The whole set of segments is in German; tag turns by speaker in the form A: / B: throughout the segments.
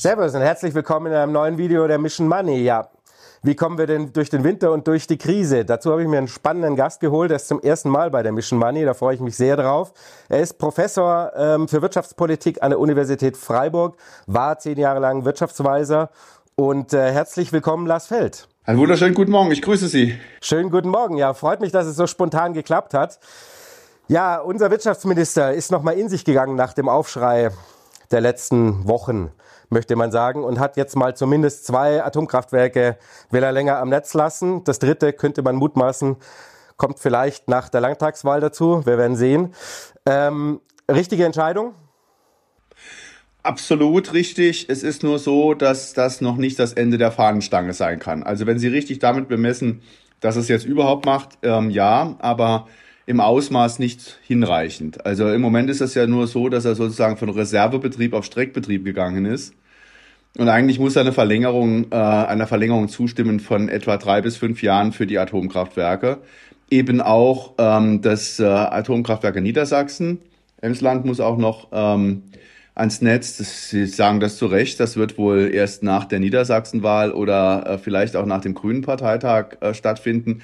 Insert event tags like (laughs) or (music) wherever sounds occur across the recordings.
A: Servus und herzlich willkommen in einem neuen Video der Mission Money. Ja, wie kommen wir denn durch den Winter und durch die Krise? Dazu habe ich mir einen spannenden Gast geholt. Er ist zum ersten Mal bei der Mission Money. Da freue ich mich sehr drauf. Er ist Professor ähm, für Wirtschaftspolitik an der Universität Freiburg, war zehn Jahre lang Wirtschaftsweiser. Und äh, herzlich willkommen, Lars Feld.
B: Einen wunderschönen guten Morgen. Ich grüße Sie.
A: Schönen guten Morgen. Ja, freut mich, dass es so spontan geklappt hat. Ja, unser Wirtschaftsminister ist nochmal in sich gegangen nach dem Aufschrei der letzten Wochen möchte man sagen, und hat jetzt mal zumindest zwei Atomkraftwerke, will er länger am Netz lassen. Das dritte könnte man mutmaßen, kommt vielleicht nach der Landtagswahl dazu. Wir werden sehen. Ähm, richtige Entscheidung?
B: Absolut richtig. Es ist nur so, dass das noch nicht das Ende der Fahnenstange sein kann. Also wenn Sie richtig damit bemessen, dass es jetzt überhaupt macht, ähm, ja, aber im Ausmaß nicht hinreichend. Also im Moment ist es ja nur so, dass er sozusagen von Reservebetrieb auf Streckbetrieb gegangen ist. Und eigentlich muss er eine Verlängerung, äh, einer Verlängerung zustimmen von etwa drei bis fünf Jahren für die Atomkraftwerke. Eben auch ähm, das äh, Atomkraftwerk Niedersachsen. Emsland muss auch noch ähm, ans Netz. Das, Sie sagen das zu Recht. Das wird wohl erst nach der Niedersachsenwahl oder äh, vielleicht auch nach dem Grünen Parteitag äh, stattfinden.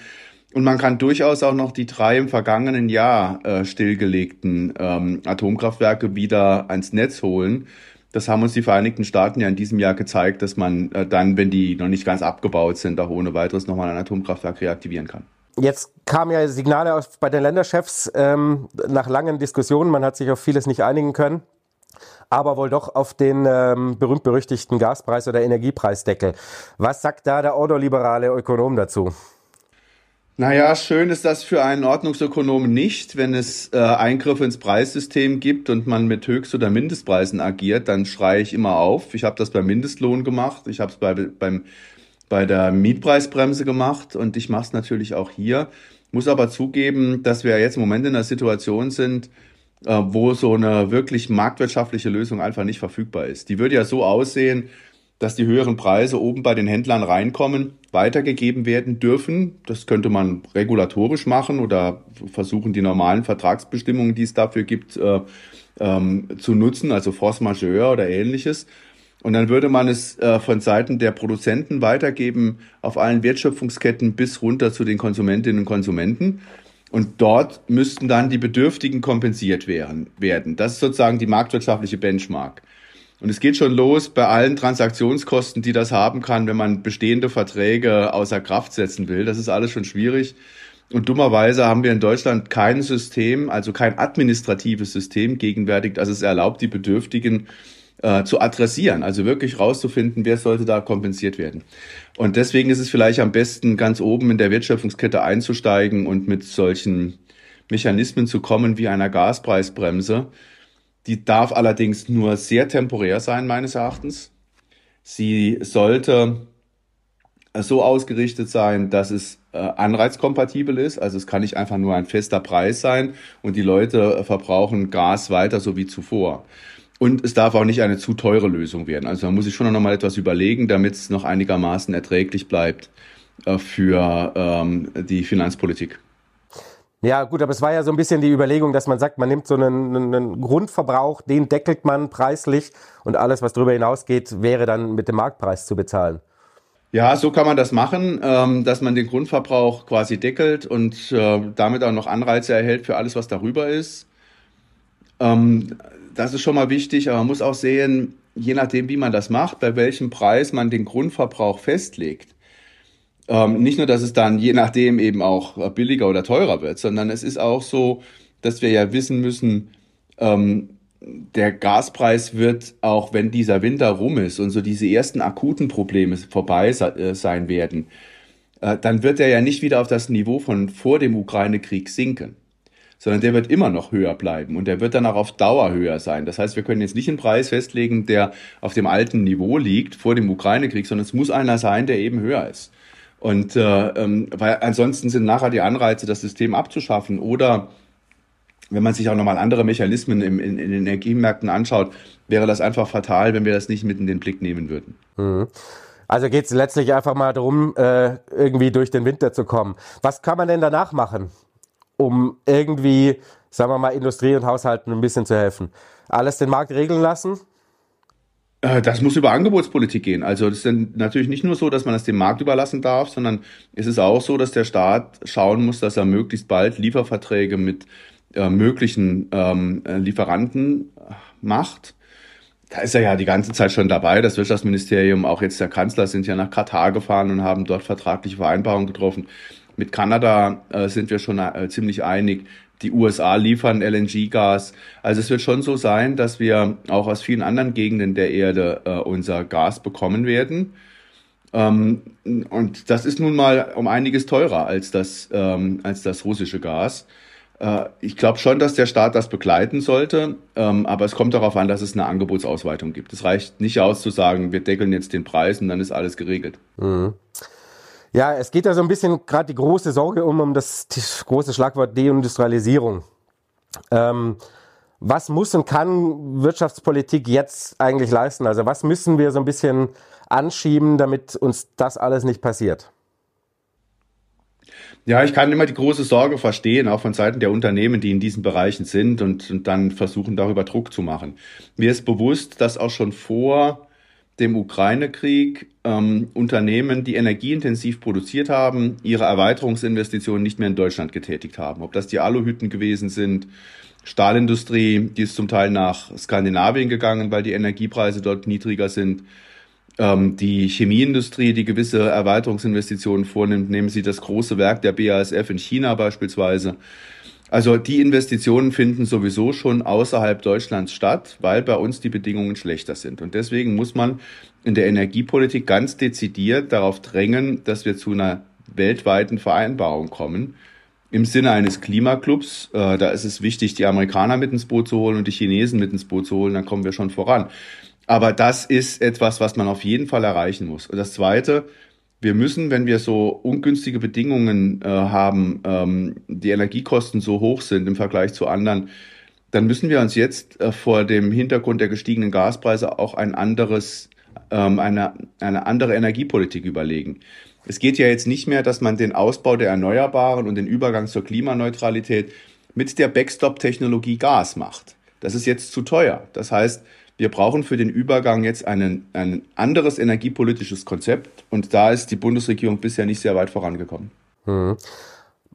B: Und man kann durchaus auch noch die drei im vergangenen Jahr äh, stillgelegten ähm, Atomkraftwerke wieder ans Netz holen. Das haben uns die Vereinigten Staaten ja in diesem Jahr gezeigt, dass man äh, dann, wenn die noch nicht ganz abgebaut sind, auch ohne weiteres nochmal ein Atomkraftwerk reaktivieren kann.
A: Jetzt kamen ja Signale aus, bei den Länderchefs ähm, nach langen Diskussionen. Man hat sich auf vieles nicht einigen können aber wohl doch auf den ähm, berühmt-berüchtigten Gaspreis oder Energiepreisdeckel. Was sagt da der ordoliberale Ökonom dazu?
B: Naja, schön ist das für einen Ordnungsökonomen nicht. Wenn es äh, Eingriffe ins Preissystem gibt und man mit Höchst- oder Mindestpreisen agiert, dann schreie ich immer auf. Ich habe das beim Mindestlohn gemacht, ich habe es bei, beim, bei der Mietpreisbremse gemacht und ich mache es natürlich auch hier. Muss aber zugeben, dass wir jetzt im Moment in einer Situation sind, äh, wo so eine wirklich marktwirtschaftliche Lösung einfach nicht verfügbar ist. Die würde ja so aussehen, dass die höheren Preise oben bei den Händlern reinkommen, weitergegeben werden dürfen. Das könnte man regulatorisch machen oder versuchen, die normalen Vertragsbestimmungen, die es dafür gibt, äh, ähm, zu nutzen, also Force Majeure oder ähnliches. Und dann würde man es äh, von Seiten der Produzenten weitergeben auf allen Wertschöpfungsketten bis runter zu den Konsumentinnen und Konsumenten. Und dort müssten dann die Bedürftigen kompensiert werden. Das ist sozusagen die marktwirtschaftliche Benchmark. Und es geht schon los bei allen Transaktionskosten, die das haben kann, wenn man bestehende Verträge außer Kraft setzen will. Das ist alles schon schwierig. Und dummerweise haben wir in Deutschland kein System, also kein administratives System gegenwärtig, das es erlaubt, die Bedürftigen äh, zu adressieren, also wirklich rauszufinden, wer sollte da kompensiert werden. Und deswegen ist es vielleicht am besten, ganz oben in der Wertschöpfungskette einzusteigen und mit solchen Mechanismen zu kommen wie einer Gaspreisbremse, die darf allerdings nur sehr temporär sein, meines Erachtens. Sie sollte so ausgerichtet sein, dass es äh, anreizkompatibel ist. Also es kann nicht einfach nur ein fester Preis sein und die Leute verbrauchen Gas weiter so wie zuvor. Und es darf auch nicht eine zu teure Lösung werden. Also man muss sich schon noch mal etwas überlegen, damit es noch einigermaßen erträglich bleibt äh, für ähm, die Finanzpolitik.
A: Ja, gut, aber es war ja so ein bisschen die Überlegung, dass man sagt, man nimmt so einen, einen, Grundverbrauch, den deckelt man preislich und alles, was darüber hinausgeht, wäre dann mit dem Marktpreis zu bezahlen.
B: Ja, so kann man das machen, ähm, dass man den Grundverbrauch quasi deckelt und äh, damit auch noch Anreize erhält für alles, was darüber ist. Ähm, das ist schon mal wichtig, aber man muss auch sehen, je nachdem, wie man das macht, bei welchem Preis man den Grundverbrauch festlegt, ähm, nicht nur, dass es dann je nachdem eben auch äh, billiger oder teurer wird, sondern es ist auch so, dass wir ja wissen müssen, ähm, der Gaspreis wird auch, wenn dieser Winter rum ist und so diese ersten akuten Probleme vorbei äh, sein werden, äh, dann wird er ja nicht wieder auf das Niveau von vor dem Ukraine-Krieg sinken, sondern der wird immer noch höher bleiben und der wird dann auch auf Dauer höher sein. Das heißt, wir können jetzt nicht einen Preis festlegen, der auf dem alten Niveau liegt vor dem Ukraine-Krieg, sondern es muss einer sein, der eben höher ist. Und äh, ähm, weil ansonsten sind nachher die Anreize, das System abzuschaffen oder wenn man sich auch nochmal andere Mechanismen im, in, in den Energiemärkten anschaut, wäre das einfach fatal, wenn wir das nicht mit in den Blick nehmen würden. Mhm.
A: Also geht es letztlich einfach mal darum, äh, irgendwie durch den Winter zu kommen. Was kann man denn danach machen, um irgendwie, sagen wir mal, Industrie und Haushalten ein bisschen zu helfen? Alles den Markt regeln lassen?
B: Äh, das muss über Angebotspolitik gehen. Also das ist dann natürlich nicht nur so, dass man das dem Markt überlassen darf, sondern es ist auch so, dass der Staat schauen muss, dass er möglichst bald Lieferverträge mit äh, möglichen ähm, äh, Lieferanten macht da ist er ja die ganze Zeit schon dabei. Das Wirtschaftsministerium, auch jetzt der Kanzler, sind ja nach Katar gefahren und haben dort vertragliche Vereinbarungen getroffen. Mit Kanada äh, sind wir schon äh, ziemlich einig. Die USA liefern LNG-Gas. Also es wird schon so sein, dass wir auch aus vielen anderen Gegenden der Erde äh, unser Gas bekommen werden. Ähm, und das ist nun mal um einiges teurer als das, ähm, als das russische Gas. Äh, ich glaube schon, dass der Staat das begleiten sollte, ähm, aber es kommt darauf an, dass es eine Angebotsausweitung gibt. Es reicht nicht aus zu sagen, wir deckeln jetzt den Preis und dann ist alles geregelt. Mhm.
A: Ja, es geht ja so ein bisschen gerade die große Sorge um, um das, das große Schlagwort Deindustrialisierung. Ähm, was muss und kann Wirtschaftspolitik jetzt eigentlich leisten? Also was müssen wir so ein bisschen anschieben, damit uns das alles nicht passiert?
B: Ja, ich kann immer die große Sorge verstehen, auch von Seiten der Unternehmen, die in diesen Bereichen sind und, und dann versuchen, darüber Druck zu machen. Mir ist bewusst, dass auch schon vor dem Ukraine-Krieg ähm, Unternehmen, die energieintensiv produziert haben, ihre Erweiterungsinvestitionen nicht mehr in Deutschland getätigt haben. Ob das die Aluhütten gewesen sind, Stahlindustrie, die ist zum Teil nach Skandinavien gegangen, weil die Energiepreise dort niedriger sind ähm, die Chemieindustrie, die gewisse Erweiterungsinvestitionen vornimmt, nehmen Sie das große Werk der BASF in China beispielsweise. Also die Investitionen finden sowieso schon außerhalb Deutschlands statt, weil bei uns die Bedingungen schlechter sind. Und deswegen muss man in der Energiepolitik ganz dezidiert darauf drängen, dass wir zu einer weltweiten Vereinbarung kommen. Im Sinne eines Klimaclubs, äh, da ist es wichtig, die Amerikaner mit ins Boot zu holen und die Chinesen mit ins Boot zu holen, dann kommen wir schon voran. Aber das ist etwas, was man auf jeden Fall erreichen muss. Und das Zweite, wir müssen, wenn wir so ungünstige Bedingungen äh, haben, ähm, die Energiekosten so hoch sind im Vergleich zu anderen, dann müssen wir uns jetzt äh, vor dem Hintergrund der gestiegenen Gaspreise auch ein anderes, ähm, eine, eine andere Energiepolitik überlegen. Es geht ja jetzt nicht mehr, dass man den Ausbau der Erneuerbaren und den Übergang zur Klimaneutralität mit der Backstop-Technologie Gas macht. Das ist jetzt zu teuer. Das heißt, wir brauchen für den Übergang jetzt einen, ein anderes energiepolitisches Konzept und da ist die Bundesregierung bisher nicht sehr weit vorangekommen. Hm.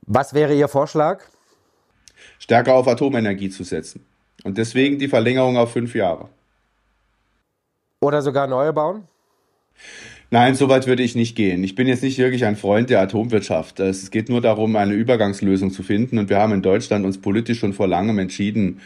A: Was wäre Ihr Vorschlag?
B: Stärker auf Atomenergie zu setzen und deswegen die Verlängerung auf fünf Jahre.
A: Oder sogar neue bauen?
B: Nein, so weit würde ich nicht gehen. Ich bin jetzt nicht wirklich ein Freund der Atomwirtschaft. Es geht nur darum, eine Übergangslösung zu finden. Und wir haben in Deutschland uns politisch schon vor langem entschieden,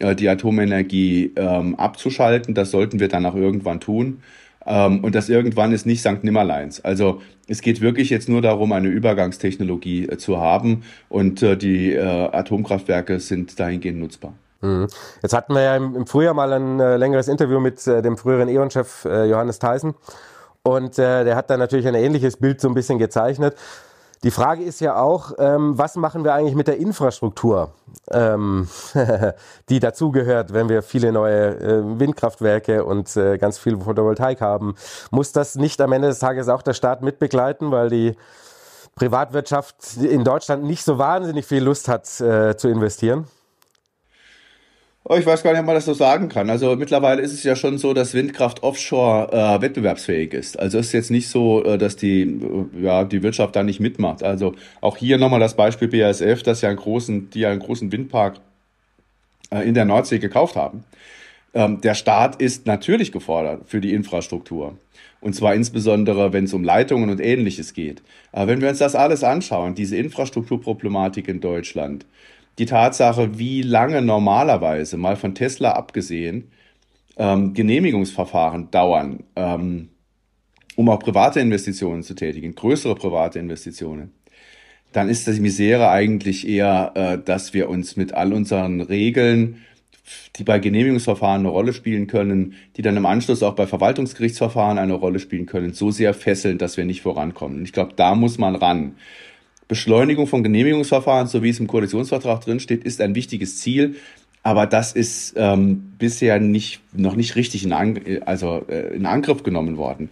B: die Atomenergie ähm, abzuschalten. Das sollten wir dann auch irgendwann tun. Ähm, und das irgendwann ist nicht St. Nimmerleins. Also es geht wirklich jetzt nur darum, eine Übergangstechnologie äh, zu haben und äh, die äh, Atomkraftwerke sind dahingehend nutzbar.
A: Mhm. Jetzt hatten wir ja im, Frühjahr mal ein äh, längeres Interview mit äh, dem früheren E.ON-Chef Johannes Theissen und der hat da natürlich ein ähnliches Bild so ein bisschen gezeichnet. Die Frage ist ja auch, ähm, was machen wir eigentlich mit der Infrastruktur, ähm, (laughs) die dazugehört, wenn wir viele neue äh, Windkraftwerke und äh, ganz viel Photovoltaik haben? Muss das nicht am Ende des Tages auch der Staat mitbegleiten, weil die Privatwirtschaft in Deutschland nicht so wahnsinnig viel Lust hat äh, zu investieren?
B: Oh, ich weiß gar nicht, ob man das so sagen kann. Also mittlerweile ist es ja schon so, dass Windkraft offshore äh, wettbewerbsfähig ist. Also es ist jetzt nicht so, äh, dass die, äh, ja, die Wirtschaft da nicht mitmacht. Also auch hier nochmal das Beispiel BASF, dass ja einen großen, die ja einen großen Windpark äh, in der Nordsee gekauft haben. Ähm, der Staat ist natürlich gefordert für die Infrastruktur. Und zwar insbesondere, wenn es um Leitungen und ähnliches geht. Aber wenn wir uns das alles anschauen, diese Infrastrukturproblematik in Deutschland, die Tatsache, wie lange normalerweise, mal von Tesla abgesehen, ähm, Genehmigungsverfahren dauern, ähm, um auch private Investitionen zu tätigen, größere private Investitionen, dann ist die Misere eigentlich eher, äh, dass wir uns mit all unseren Regeln, die bei Genehmigungsverfahren eine Rolle spielen können, die dann im Anschluss auch bei Verwaltungsgerichtsverfahren eine Rolle spielen können, so sehr fesseln, dass wir nicht vorankommen. Und ich glaube, da muss man ran. Beschleunigung von Genehmigungsverfahren, so wie es im Koalitionsvertrag drinsteht, ist ein wichtiges Ziel. Aber das ist ähm, bisher nicht, noch nicht richtig in, An also, äh, in Angriff genommen worden.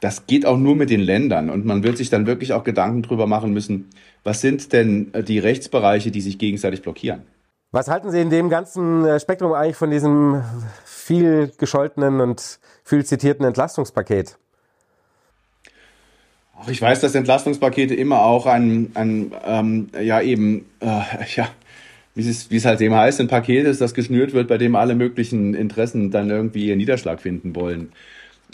B: Das geht auch nur mit den Ländern. Und man wird sich dann wirklich auch Gedanken drüber machen müssen, was sind denn äh, die Rechtsbereiche, die sich gegenseitig blockieren?
A: Was halten Sie in dem ganzen äh, Spektrum eigentlich von diesem viel gescholtenen und viel zitierten Entlastungspaket?
B: Ich weiß, dass Entlastungspakete immer auch ein, ein ähm, ja eben, äh, (laughs) ja, wie es, wie es halt eben heißt, ein Paket ist, das geschnürt wird, bei dem alle möglichen Interessen dann irgendwie ihren Niederschlag finden wollen.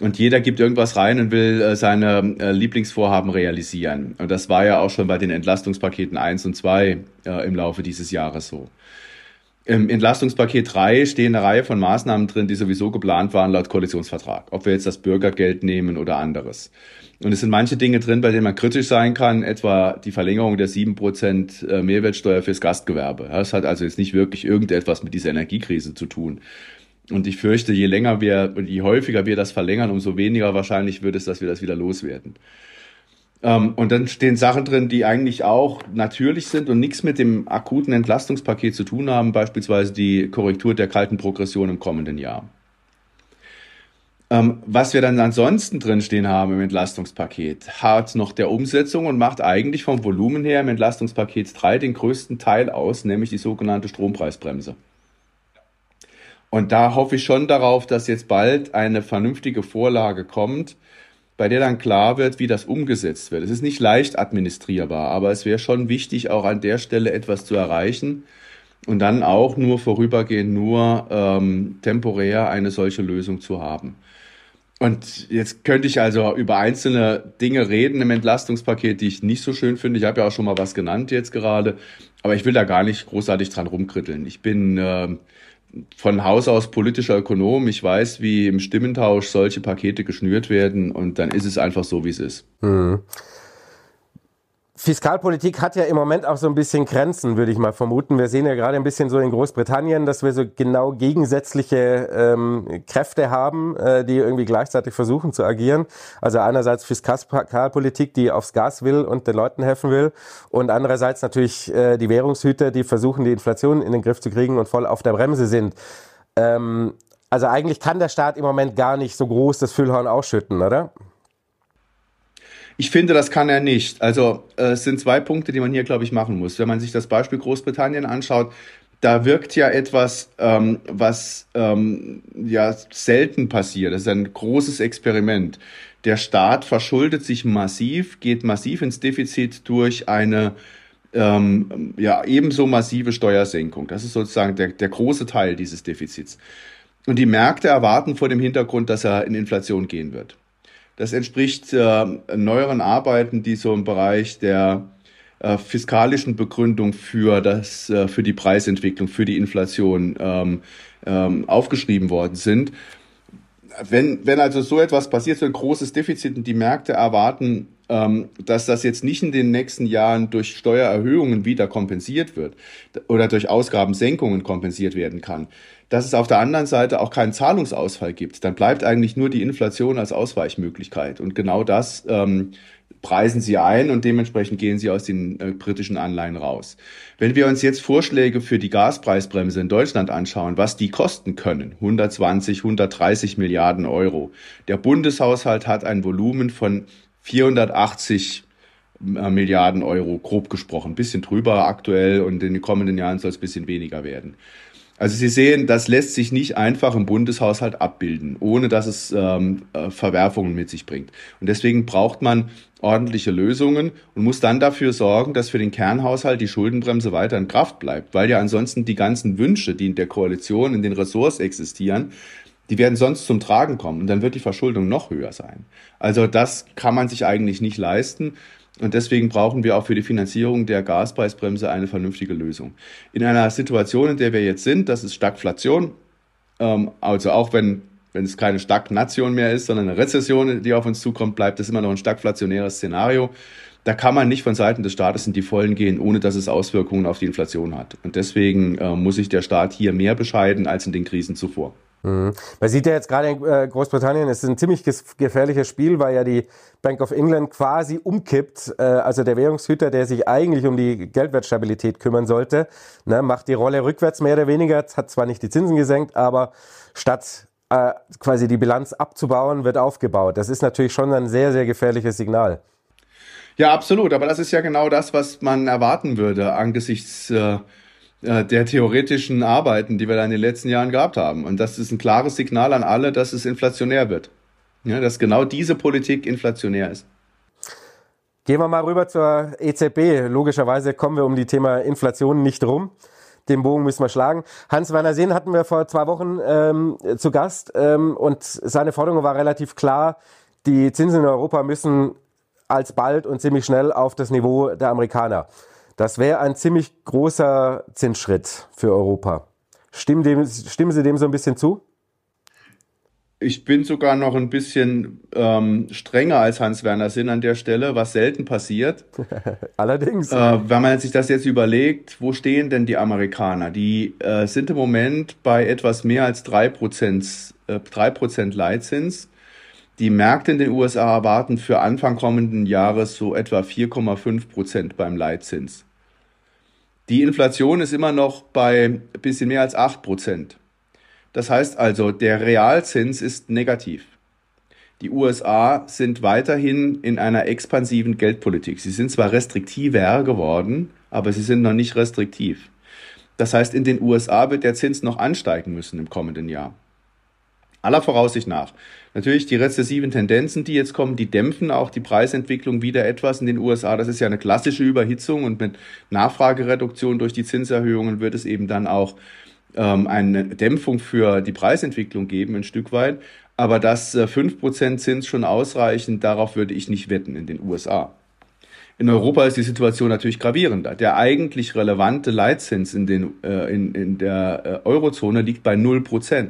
B: Und jeder gibt irgendwas rein und will äh, seine äh, Lieblingsvorhaben realisieren. Und das war ja auch schon bei den Entlastungspaketen 1 und 2 äh, im Laufe dieses Jahres so. Im Entlastungspaket 3 stehen eine Reihe von Maßnahmen drin, die sowieso geplant waren laut Koalitionsvertrag. Ob wir jetzt das Bürgergeld nehmen oder anderes. Und es sind manche Dinge drin, bei denen man kritisch sein kann, etwa die Verlängerung der 7% äh, Mehrwertsteuer fürs Gastgewerbe. Das hat also jetzt nicht wirklich irgendetwas mit dieser Energiekrise zu tun. Und ich fürchte, je länger wir, je häufiger wir das verlängern, umso weniger wahrscheinlich wird es, dass wir das wieder loswerden. Ähm, und dann stehen Sachen drin, die eigentlich auch natürlich sind und nichts mit dem akuten Entlastungspaket zu tun haben, beispielsweise die Korrektur der kalten Progression im kommenden Jahr. Ähm, was wir dann ansonsten drinstehen haben im Entlastungspaket, hat noch der Umsetzung und macht eigentlich vom Volumen her im Entlastungspaket 3 den größten Teil aus, nämlich die sogenannte Strompreisbremse. Und da hoffe ich schon darauf, dass jetzt bald eine vernünftige Vorlage kommt, bei der dann klar wird, wie das umgesetzt wird. Es ist nicht leicht administrierbar, aber es wäre schon wichtig, auch an der Stelle etwas zu erreichen und dann auch nur vorübergehend, nur ähm, temporär eine solche Lösung zu haben. Und jetzt könnte ich also über einzelne Dinge reden im Entlastungspaket, die ich nicht so schön finde. Ich habe ja auch schon mal was genannt jetzt gerade, aber ich will da gar nicht großartig dran rumkritteln. Ich bin äh, von Haus aus politischer Ökonom. Ich weiß, wie im Stimmentausch solche Pakete geschnürt werden und dann ist es einfach so, wie es ist. Mhm.
A: Fiskalpolitik hat ja im Moment auch so ein bisschen Grenzen, würde ich mal vermuten. Wir sehen ja gerade ein bisschen so in Großbritannien, dass wir so genau gegensätzliche ähm, Kräfte haben, äh, die irgendwie gleichzeitig versuchen zu agieren. Also einerseits Fiskalpolitik, die aufs Gas will und den Leuten helfen will, und andererseits natürlich äh, die Währungshüter, die versuchen, die Inflation in den Griff zu kriegen und voll auf der Bremse sind. Ähm, also eigentlich kann der Staat im Moment gar nicht so groß das Füllhorn ausschütten, oder?
B: Ich finde, das kann er nicht. Also äh, es sind zwei Punkte, die man hier, glaube ich, machen muss. Wenn man sich das Beispiel Großbritannien anschaut, da wirkt ja etwas, ähm, was ähm, ja selten passiert. Das ist ein großes Experiment. Der Staat verschuldet sich massiv, geht massiv ins Defizit durch eine ähm, ja ebenso massive Steuersenkung. Das ist sozusagen der, der große Teil dieses Defizits. Und die Märkte erwarten vor dem Hintergrund, dass er in Inflation gehen wird. Das entspricht äh, neueren Arbeiten, die so im Bereich der äh, fiskalischen Begründung für, das, äh, für die Preisentwicklung, für die Inflation ähm, ähm, aufgeschrieben worden sind. Wenn, wenn also so etwas passiert, so ein großes Defizit und die Märkte erwarten, ähm, dass das jetzt nicht in den nächsten Jahren durch Steuererhöhungen wieder kompensiert wird oder durch Ausgabensenkungen kompensiert werden kann, dass es auf der anderen Seite auch keinen Zahlungsausfall gibt. Dann bleibt eigentlich nur die Inflation als Ausweichmöglichkeit. Und genau das ähm, preisen sie ein und dementsprechend gehen sie aus den äh, britischen Anleihen raus. Wenn wir uns jetzt Vorschläge für die Gaspreisbremse in Deutschland anschauen, was die kosten können, 120, 130 Milliarden Euro. Der Bundeshaushalt hat ein Volumen von 480 äh, Milliarden Euro, grob gesprochen. bisschen drüber aktuell und in den kommenden Jahren soll es bisschen weniger werden. Also Sie sehen, das lässt sich nicht einfach im Bundeshaushalt abbilden, ohne dass es ähm, äh, Verwerfungen mit sich bringt. Und deswegen braucht man ordentliche Lösungen und muss dann dafür sorgen, dass für den Kernhaushalt die Schuldenbremse weiter in Kraft bleibt, weil ja ansonsten die ganzen Wünsche, die in der Koalition, in den Ressorts existieren, die werden sonst zum Tragen kommen und dann wird die Verschuldung noch höher sein. Also das kann man sich eigentlich nicht leisten. Und deswegen brauchen wir auch für die Finanzierung der Gaspreisbremse eine vernünftige Lösung. In einer Situation, in der wir jetzt sind, das ist Stagflation, ähm, also auch wenn wenn es keine Stagnation mehr ist, sondern eine Rezession, die auf uns zukommt, bleibt es immer noch ein stagflationäres Szenario. Da kann man nicht von Seiten des Staates in die Vollen gehen, ohne dass es Auswirkungen auf die Inflation hat. Und deswegen äh, muss sich der Staat hier mehr bescheiden als in den Krisen zuvor.
A: Mhm. Man sieht ja jetzt gerade in äh, Großbritannien, es ist ein ziemlich gefährliches Spiel, weil ja die Bank of England quasi umkippt. Äh, also der Währungshüter, der sich eigentlich um die Geldwertstabilität kümmern sollte, ne, macht die Rolle rückwärts mehr oder weniger, hat zwar nicht die Zinsen gesenkt, aber statt äh, quasi die Bilanz abzubauen, wird aufgebaut. Das ist natürlich schon ein sehr, sehr gefährliches Signal.
B: Ja, absolut. Aber das ist ja genau das, was man erwarten würde angesichts äh, äh, der theoretischen Arbeiten, die wir da in den letzten Jahren gehabt haben. Und das ist ein klares Signal an alle, dass es inflationär wird. Ja, dass genau diese Politik inflationär ist.
A: Gehen wir mal rüber zur EZB. Logischerweise kommen wir um die Thema Inflation nicht rum. Den Bogen müssen wir schlagen. Hans-Werner Sehn hatten wir vor zwei Wochen ähm, zu Gast ähm, und seine Forderung war relativ klar, die Zinsen in Europa müssen alsbald und ziemlich schnell auf das Niveau der Amerikaner. Das wäre ein ziemlich großer Zinsschritt für Europa. Stimmen, dem, stimmen Sie dem so ein bisschen zu?
B: Ich bin sogar noch ein bisschen ähm, strenger als Hans-Werner Sinn an der Stelle, was selten passiert. (laughs)
A: Allerdings.
B: Äh, wenn man sich das jetzt überlegt, wo stehen denn die Amerikaner? Die äh, sind im Moment bei etwas mehr als 3%, äh, 3 Leitzins. Die Märkte in den USA erwarten für Anfang kommenden Jahres so etwa 4,5 Prozent beim Leitzins. Die Inflation ist immer noch bei ein bisschen mehr als 8 Prozent. Das heißt also, der Realzins ist negativ. Die USA sind weiterhin in einer expansiven Geldpolitik. Sie sind zwar restriktiver geworden, aber sie sind noch nicht restriktiv. Das heißt, in den USA wird der Zins noch ansteigen müssen im kommenden Jahr. Aller Voraussicht nach. Natürlich die rezessiven Tendenzen, die jetzt kommen, die dämpfen auch die Preisentwicklung wieder etwas in den USA. Das ist ja eine klassische Überhitzung und mit Nachfragereduktion durch die Zinserhöhungen wird es eben dann auch ähm, eine Dämpfung für die Preisentwicklung geben, ein Stück weit. Aber dass äh, 5% Zins schon ausreichen, darauf würde ich nicht wetten in den USA. In Europa ist die Situation natürlich gravierender. Der eigentlich relevante Leitzins in, den, äh, in, in der äh, Eurozone liegt bei 0%.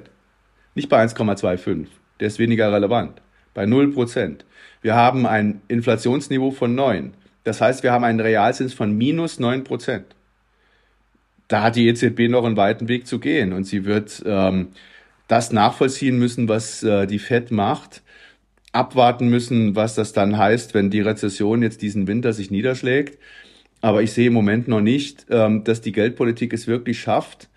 B: Nicht bei 1,25. Der ist weniger relevant. Bei 0 Prozent. Wir haben ein Inflationsniveau von 9. Das heißt, wir haben einen Realzins von minus 9 Prozent. Da hat die EZB noch einen weiten Weg zu gehen und sie wird ähm, das nachvollziehen müssen, was äh, die Fed macht, abwarten müssen, was das dann heißt, wenn die Rezession jetzt diesen Winter sich niederschlägt. Aber ich sehe im Moment noch nicht, ähm, dass die Geldpolitik es wirklich schafft,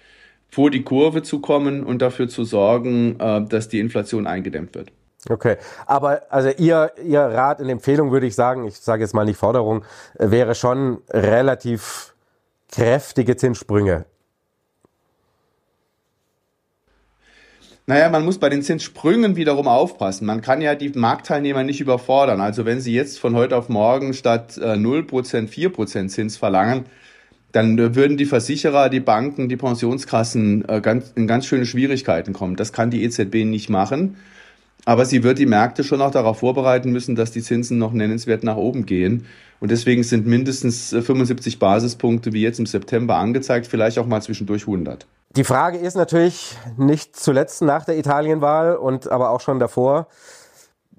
B: vor die Kurve zu kommen und dafür zu sorgen, äh, dass die Inflation eingedämmt wird.
A: Okay, aber also Ihr, Ihr Rat und Empfehlung würde ich sagen, ich sage jetzt mal nicht Forderung, äh, wäre schon relativ kräftige Zinssprünge.
B: Naja, man muss bei den Zinssprüngen wiederum aufpassen. Man kann ja die Marktteilnehmer nicht überfordern. Also wenn sie jetzt von heute auf morgen statt äh, 0%, 4% Zins verlangen, dann äh, würden die Versicherer, die Banken, die Pensionskassen äh, ganz, in ganz schöne Schwierigkeiten kommen. Das kann die EZB nicht machen. Aber sie wird die Märkte schon auch darauf vorbereiten müssen, dass die Zinsen noch nennenswert nach oben gehen. Und deswegen sind mindestens 75 äh, Basispunkte wie jetzt im September angezeigt, vielleicht auch mal zwischendurch 100.
A: Die Frage ist natürlich nicht zuletzt nach der Italienwahl und aber auch schon davor,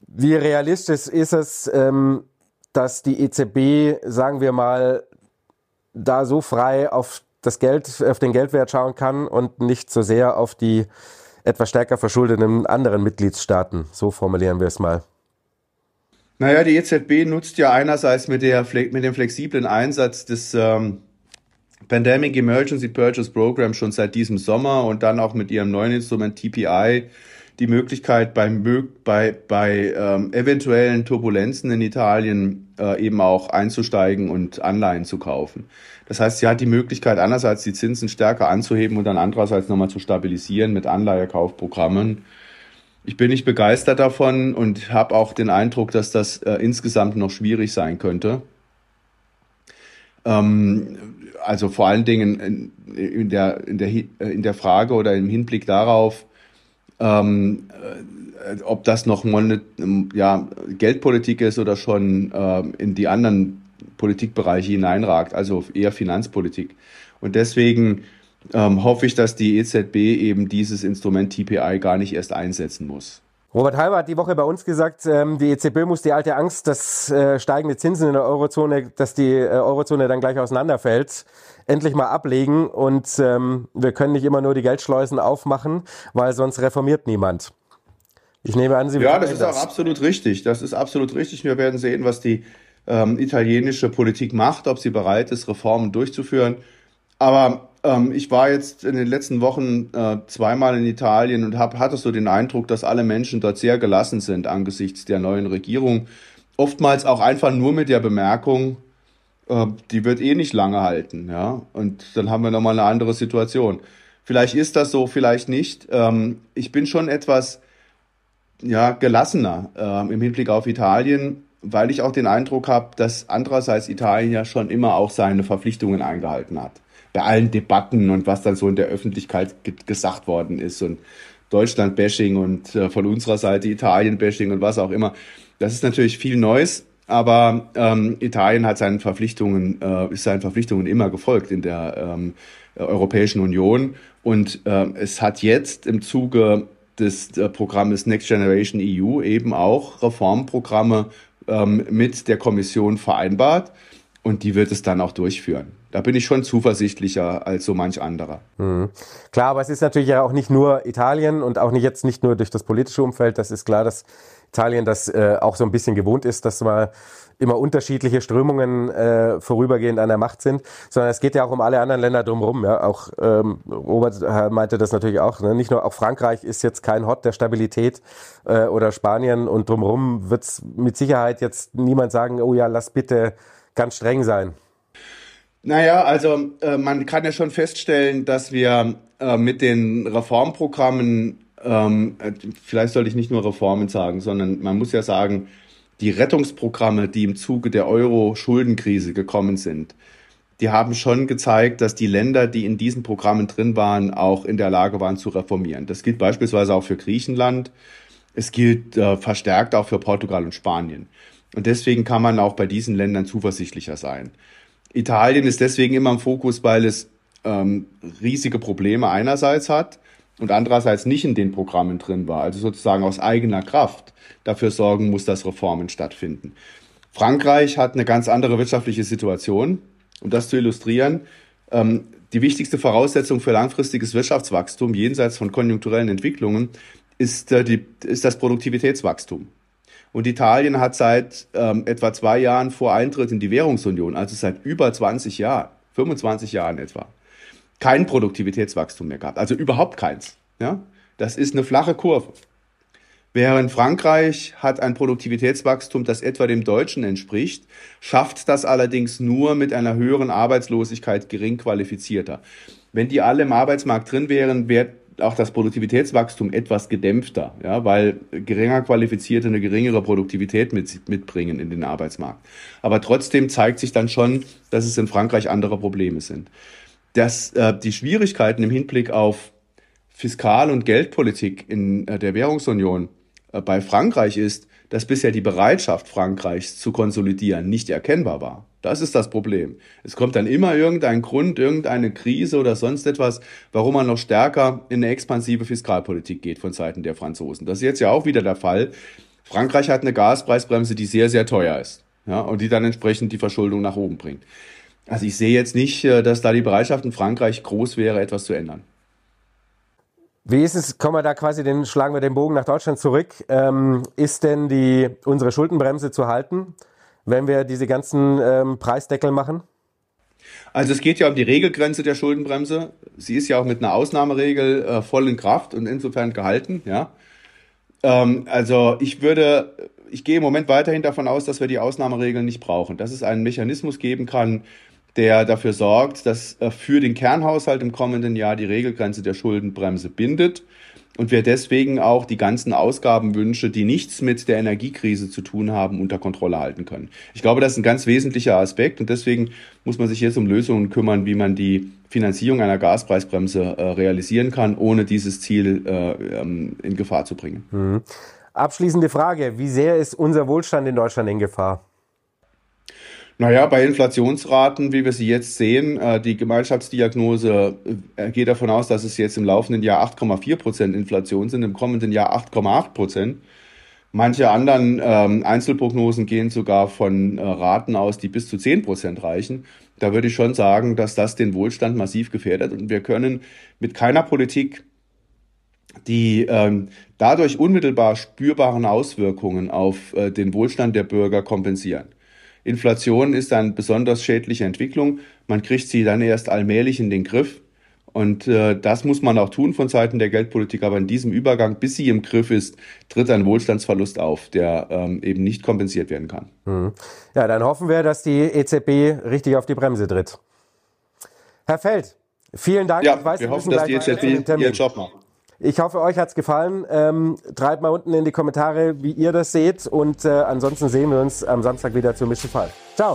A: wie realistisch ist es, ähm, dass die EZB, sagen wir mal, da so frei auf das Geld, auf den Geldwert schauen kann und nicht so sehr auf die etwas stärker verschuldeten anderen Mitgliedstaaten. So formulieren wir es mal.
B: Naja, die EZB nutzt ja einerseits mit, der, mit dem flexiblen Einsatz des ähm, Pandemic Emergency Purchase Program schon seit diesem Sommer und dann auch mit ihrem neuen Instrument TPI die Möglichkeit, bei, bei, bei ähm, eventuellen Turbulenzen in Italien äh, eben auch einzusteigen und Anleihen zu kaufen. Das heißt, sie hat die Möglichkeit, einerseits die Zinsen stärker anzuheben und dann andererseits nochmal zu stabilisieren mit Anleihekaufprogrammen. Ich bin nicht begeistert davon und habe auch den Eindruck, dass das äh, insgesamt noch schwierig sein könnte. Ähm, also vor allen Dingen in, der, in, der, in der Frage oder im Hinblick darauf, ähm, äh, ob das noch Monet, ja, Geldpolitik ist oder schon äh, in die anderen Politikbereiche hineinragt, also eher Finanzpolitik. Und deswegen ähm, hoffe ich, dass die EZB eben dieses Instrument TPI gar nicht erst einsetzen muss.
A: Robert Halber hat die Woche bei uns gesagt, ähm, die EZB muss die alte Angst, dass äh, steigende Zinsen in der Eurozone, dass die äh, Eurozone dann gleich auseinanderfällt, endlich mal ablegen und ähm, wir können nicht immer nur die Geldschleusen aufmachen, weil sonst reformiert niemand.
B: Ich nehme an, Sie Ja, das ist das. auch absolut richtig. Das ist absolut richtig. Wir werden sehen, was die ähm, italienische Politik macht, ob sie bereit ist, Reformen durchzuführen. Aber ähm, ich war jetzt in den letzten Wochen äh, zweimal in Italien und hab, hatte so den Eindruck, dass alle Menschen dort sehr gelassen sind angesichts der neuen Regierung. Oftmals auch einfach nur mit der Bemerkung, äh, die wird eh nicht lange halten. Ja? Und dann haben wir nochmal eine andere Situation. Vielleicht ist das so, vielleicht nicht. Ähm, ich bin schon etwas ja, gelassener äh, im Hinblick auf Italien, weil ich auch den Eindruck habe, dass andererseits Italien ja schon immer auch seine Verpflichtungen eingehalten hat. Bei allen Debatten und was dann so in der Öffentlichkeit gesagt worden ist und Deutschland-Bashing und äh, von unserer Seite Italien-Bashing und was auch immer. Das ist natürlich viel Neues, aber ähm, Italien hat seinen Verpflichtungen, äh, ist seinen Verpflichtungen immer gefolgt in der ähm, Europäischen Union und äh, es hat jetzt im Zuge des äh, Programmes Next Generation EU eben auch Reformprogramme ähm, mit der Kommission vereinbart und die wird es dann auch durchführen. Da bin ich schon zuversichtlicher als so manch anderer.
A: Mhm. Klar, aber es ist natürlich ja auch nicht nur Italien und auch nicht jetzt nicht nur durch das politische Umfeld. Das ist klar, dass Italien das äh, auch so ein bisschen gewohnt ist, dass man immer unterschiedliche Strömungen äh, vorübergehend an der Macht sind, sondern es geht ja auch um alle anderen Länder drumherum. Ja? Auch ähm, Robert meinte das natürlich auch. Ne? Nicht nur auch Frankreich ist jetzt kein Hot der Stabilität äh, oder Spanien und drumherum wird es mit Sicherheit jetzt niemand sagen, oh ja, lass bitte ganz streng sein.
B: Naja, also äh, man kann ja schon feststellen, dass wir äh, mit den Reformprogrammen, ähm, äh, vielleicht sollte ich nicht nur Reformen sagen, sondern man muss ja sagen, die Rettungsprogramme, die im Zuge der Euro-Schuldenkrise gekommen sind, die haben schon gezeigt, dass die Länder, die in diesen Programmen drin waren, auch in der Lage waren zu reformieren. Das gilt beispielsweise auch für Griechenland. Es gilt äh, verstärkt auch für Portugal und Spanien. Und deswegen kann man auch bei diesen Ländern zuversichtlicher sein. Italien ist deswegen immer im Fokus, weil es ähm, riesige Probleme einerseits hat und andererseits nicht in den Programmen drin war, also sozusagen aus eigener Kraft dafür sorgen muss, dass Reformen stattfinden. Frankreich hat eine ganz andere wirtschaftliche Situation. Um das zu illustrieren, ähm, die wichtigste Voraussetzung für langfristiges Wirtschaftswachstum jenseits von konjunkturellen Entwicklungen ist, äh, die, ist das Produktivitätswachstum. Und Italien hat seit ähm, etwa zwei Jahren vor Eintritt in die Währungsunion, also seit über 20 Jahren, 25 Jahren etwa, kein Produktivitätswachstum mehr gehabt. Also überhaupt keins. Ja? Das ist eine flache Kurve. Während Frankreich hat ein Produktivitätswachstum, das etwa dem deutschen entspricht, schafft das allerdings nur mit einer höheren Arbeitslosigkeit gering qualifizierter. Wenn die alle im Arbeitsmarkt drin wären, wäre auch das Produktivitätswachstum etwas gedämpfter, ja, weil geringer Qualifizierte eine geringere Produktivität mit, mitbringen in den Arbeitsmarkt. Aber trotzdem zeigt sich dann schon, dass es in Frankreich andere Probleme sind. Dass äh, die Schwierigkeiten im Hinblick auf Fiskal- und Geldpolitik in äh, der Währungsunion äh, bei Frankreich ist, dass bisher die Bereitschaft Frankreichs zu konsolidieren nicht erkennbar war. Das ist das Problem. Es kommt dann immer irgendein Grund, irgendeine Krise oder sonst etwas, warum man noch stärker in eine expansive Fiskalpolitik geht von Seiten der Franzosen. Das ist jetzt ja auch wieder der Fall. Frankreich hat eine Gaspreisbremse, die sehr, sehr teuer ist. Ja, und die dann entsprechend die Verschuldung nach oben bringt. Also ich sehe jetzt nicht, äh, dass da die Bereitschaft in Frankreich groß wäre, etwas zu ändern.
A: Wie ist es, kommen wir da quasi, den, schlagen wir den Bogen nach Deutschland zurück. Ähm, ist denn die, unsere Schuldenbremse zu halten, wenn wir diese ganzen ähm, Preisdeckel machen?
B: Also es geht ja um die Regelgrenze der Schuldenbremse. Sie ist ja auch mit einer Ausnahmeregel äh, voll in Kraft und insofern gehalten, ja. Ähm, also ich würde, ich gehe im Moment weiterhin davon aus, dass wir die Ausnahmeregeln nicht brauchen, dass es einen Mechanismus geben kann, der dafür sorgt, dass äh, für den Kernhaushalt im kommenden Jahr die Regelgrenze der Schuldenbremse bindet und wir deswegen auch die ganzen Ausgabenwünsche, die nichts mit der Energiekrise zu tun haben, unter Kontrolle halten können. Ich glaube, das ist ein ganz wesentlicher Aspekt und deswegen muss man sich jetzt um Lösungen kümmern, wie man die Finanzierung einer Gaspreisbremse äh, realisieren kann, ohne dieses Ziel äh, ähm, in Gefahr zu bringen. Mhm.
A: Abschließende Frage, wie sehr ist unser Wohlstand in Deutschland in Gefahr?
B: Naja, bei Inflationsraten, wie wir sie jetzt sehen, äh, die Gemeinschaftsdiagnose äh, geht davon aus, dass es jetzt im laufenden Jahr 8,4 Prozent Inflation sind, im kommenden Jahr 8,8 Prozent. Manche anderen ähm, Einzelprognosen gehen sogar von äh, Raten aus, die bis zu 10 Prozent reichen. Da würde ich schon sagen, dass das den Wohlstand massiv gefährdet. Und wir können mit keiner Politik die ähm, dadurch unmittelbar spürbaren Auswirkungen auf äh, den Wohlstand der Bürger kompensieren. Inflation ist eine besonders schädliche Entwicklung. Man kriegt sie dann erst allmählich in den Griff. Und äh, das muss man auch tun von Seiten der Geldpolitik. Aber in diesem Übergang, bis sie im Griff ist, tritt ein Wohlstandsverlust auf, der ähm, eben nicht kompensiert werden kann.
A: Mhm. Ja, dann hoffen wir, dass die EZB richtig auf die Bremse tritt. Herr Feld, vielen Dank.
B: Ja, weiß, wir hoffen, dass die EZB ihren Job macht.
A: Ich hoffe, euch hat's gefallen. Ähm, treibt mal unten in die Kommentare, wie ihr das seht. Und äh, ansonsten sehen wir uns am Samstag wieder zum Mischen Fall. Ciao.